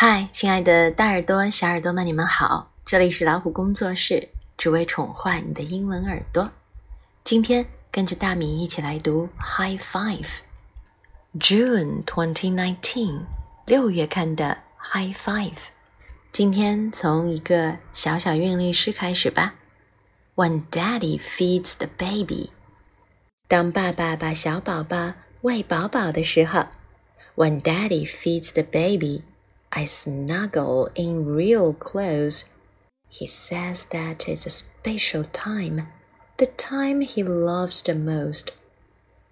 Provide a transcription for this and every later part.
嗨，亲爱的大耳朵、小耳朵们，你们好！这里是老虎工作室，只为宠坏你的英文耳朵。今天跟着大米一起来读 High Five。June twenty nineteen，六月看的 High Five。今天从一个小小韵律诗开始吧。When Daddy feeds the baby，当爸爸把小宝宝喂饱饱的时候。When Daddy feeds the baby。I snuggle in real clothes. He says that it's a special time, the time he loves the most.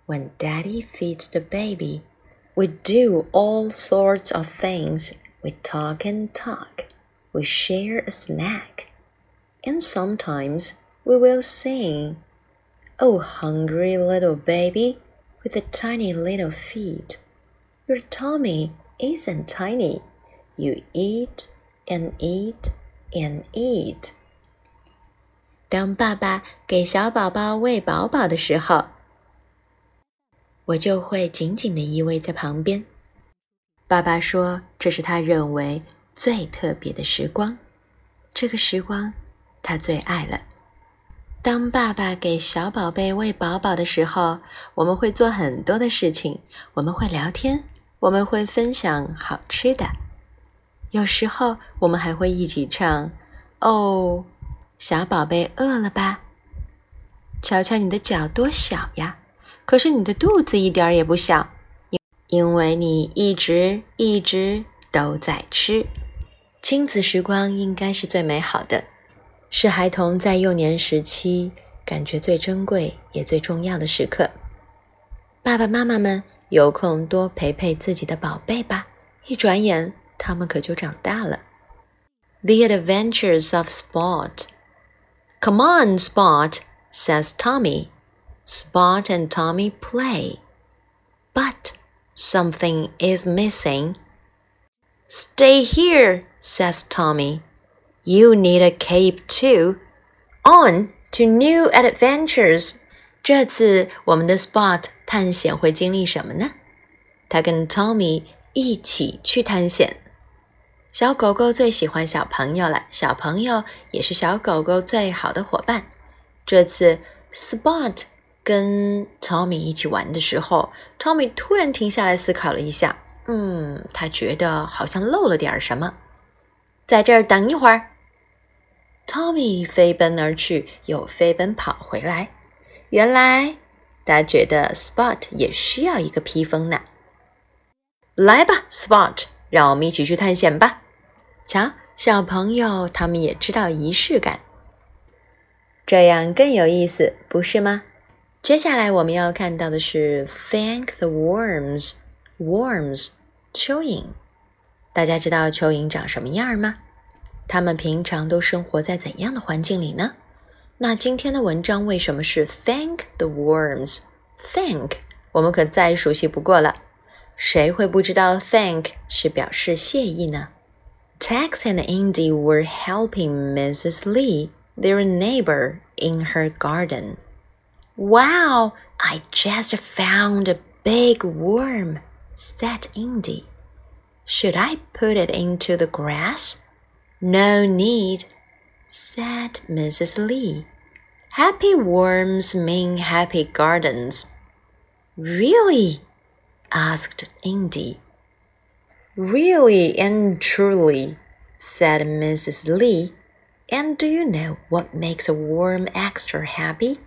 When Daddy feeds the baby, we do all sorts of things. We talk and talk. We share a snack. And sometimes we will sing. Oh, hungry little baby with the tiny little feet. Your tummy isn't tiny. You eat and eat and eat。当爸爸给小宝宝喂饱饱的时候，我就会紧紧的依偎在旁边。爸爸说，这是他认为最特别的时光，这个时光他最爱了。当爸爸给小宝贝喂饱饱的时候，我们会做很多的事情，我们会聊天，我们会分享好吃的。有时候我们还会一起唱：“哦，小宝贝饿了吧？瞧瞧你的脚多小呀！可是你的肚子一点儿也不小，因因为你一直一直都在吃。”亲子时光应该是最美好的，是孩童在幼年时期感觉最珍贵也最重要的时刻。爸爸妈妈们有空多陪陪自己的宝贝吧，一转眼。他们可就长大了。The Adventures of Spot. Come on, Spot, says Tommy. Spot and Tommy play. But something is missing. Stay here, says Tommy. You need a cape too. On to new adventures. 这次我们的 Spot 探险会经历什么呢？他跟 Tommy 一起去探险。 小狗狗最喜欢小朋友了，小朋友也是小狗狗最好的伙伴。这次 Spot 跟 Tommy 一起玩的时候，Tommy 突然停下来思考了一下，嗯，他觉得好像漏了点什么，在这儿等一会儿。Tommy 飞奔而去，又飞奔跑回来。原来他觉得 Spot 也需要一个披风呢。来吧，Spot，让我们一起去探险吧。瞧，小朋友他们也知道仪式感，这样更有意思，不是吗？接下来我们要看到的是 Thank the worms, worms 蚯蚓。大家知道蚯蚓长什么样吗？它们平常都生活在怎样的环境里呢？那今天的文章为什么是 Thank the worms？Thank 我们可再熟悉不过了，谁会不知道 Thank 是表示谢意呢？Tex and Indy were helping Mrs. Lee, their neighbor, in her garden. Wow, I just found a big worm, said Indy. Should I put it into the grass? No need, said Mrs. Lee. Happy worms mean happy gardens. Really? asked Indy. Really and truly, said Mrs. Lee. And do you know what makes a worm extra happy?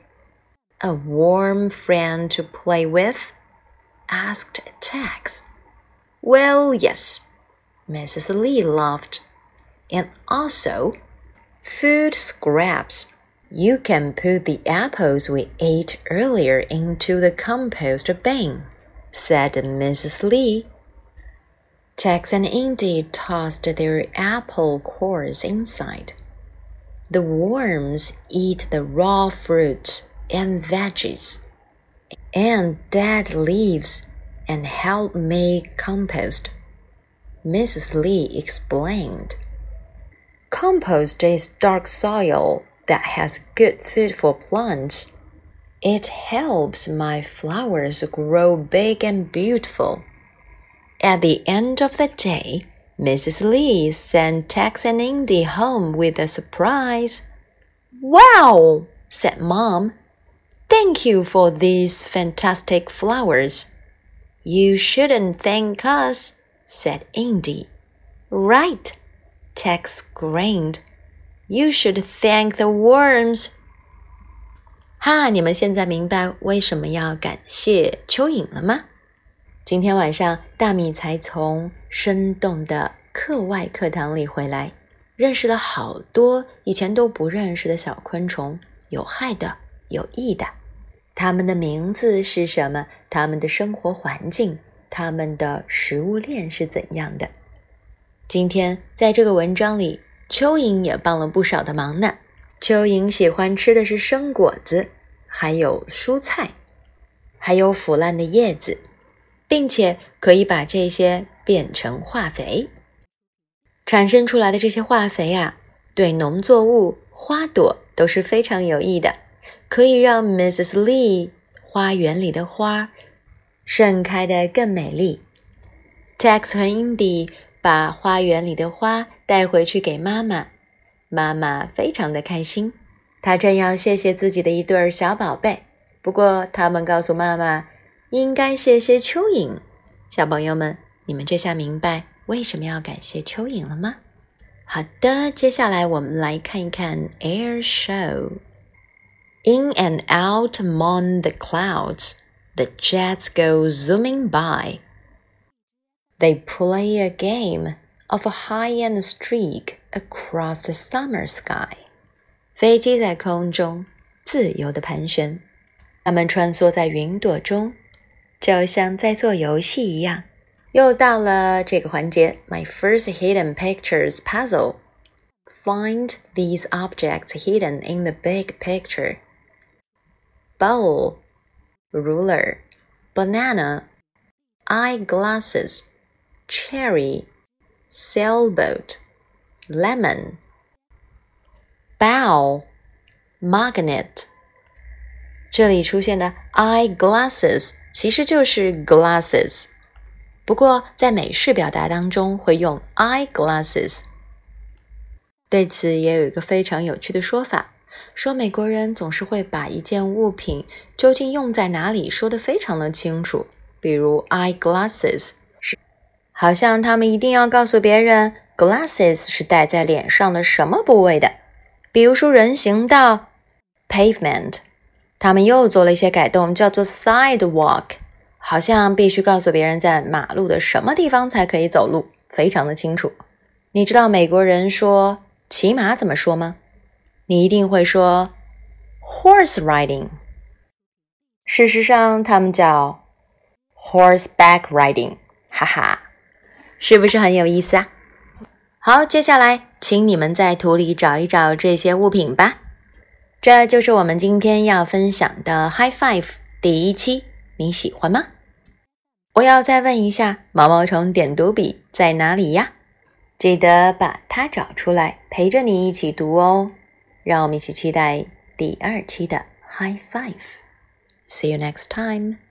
A warm friend to play with? asked Tex. Well, yes, Mrs. Lee laughed. And also, food scraps. You can put the apples we ate earlier into the compost bin, said Mrs. Lee. Tex and Indy tossed their apple cores inside. The worms eat the raw fruits and veggies and dead leaves and help make compost. Mrs. Lee explained. Compost is dark soil that has good food for plants. It helps my flowers grow big and beautiful. At the end of the day, Mrs. Lee sent Tex and Indy home with a surprise. Wow, said Mom. Thank you for these fantastic flowers. You shouldn't thank us, said Indy. Right, Tex grinned. You should thank the worms. 哈，你们现在明白为什么要感谢蚯蚓了吗？ 今天晚上，大米才从生动的课外课堂里回来，认识了好多以前都不认识的小昆虫，有害的，有益的。它们的名字是什么？它们的生活环境，它们的食物链是怎样的？今天在这个文章里，蚯蚓也帮了不少的忙呢。蚯蚓喜欢吃的是生果子，还有蔬菜，还有腐烂的叶子，并且可以把这些变成化肥。产生出来的这些化肥啊，对农作物、花朵都是非常有益的，可以让 Mrs. Lee 花园里的花盛开的更美丽。Tex 和 Indy 把花园里的花带回去给妈妈。妈妈非常的开心，她正要谢谢自己的一对儿小宝贝，不过他们告诉妈妈，应该谢谢蚯蚓。小朋友们，你们这下明白为什么要感谢蚯蚓了吗？好的，接下来我们来看一看 Air Show。In and out among the clouds, the jets go zooming by. They play a game of a high-end streak across the summer sky。飞机在空中自由地盘旋，它们穿梭在云朵中， 就像在做游戏一样。又到了这个环节，My first hidden pictures puzzle. Find these objects hidden in the big picture. Bowl, ruler, banana, eyeglasses, cherry, sailboat lemon, bow, magnet。这里出现的 eyeglasses 其实就是 glasses，不过在美式表达当中会用 eyeglasses。对此也有一个非常有趣的说法，说美国人总是会把一件物品究竟用在哪里说得非常的清楚，比如 eyeglasses 是，好像他们一定要告诉别人。Glasses 是戴在脸上的什么部位的？比如说人行道 （pavement），他们又做了一些改动，叫做 sidewalk，好像必须告诉别人在马路的什么地方才可以走路，非常的清楚。你知道美国人说骑马怎么说吗？你一定会说 horse riding。事实上，他们叫 horseback riding，哈哈，是不是很有意思啊？好，接下来请你们在图里找一找这些物品吧。这就是我们今天要分享的 High Five 第一期，你喜欢吗？我要再问一下，毛毛虫点读笔在哪里呀？记得把它找出来，陪着你一起读哦。让我们一起期待第二期的 High Five。See you next time.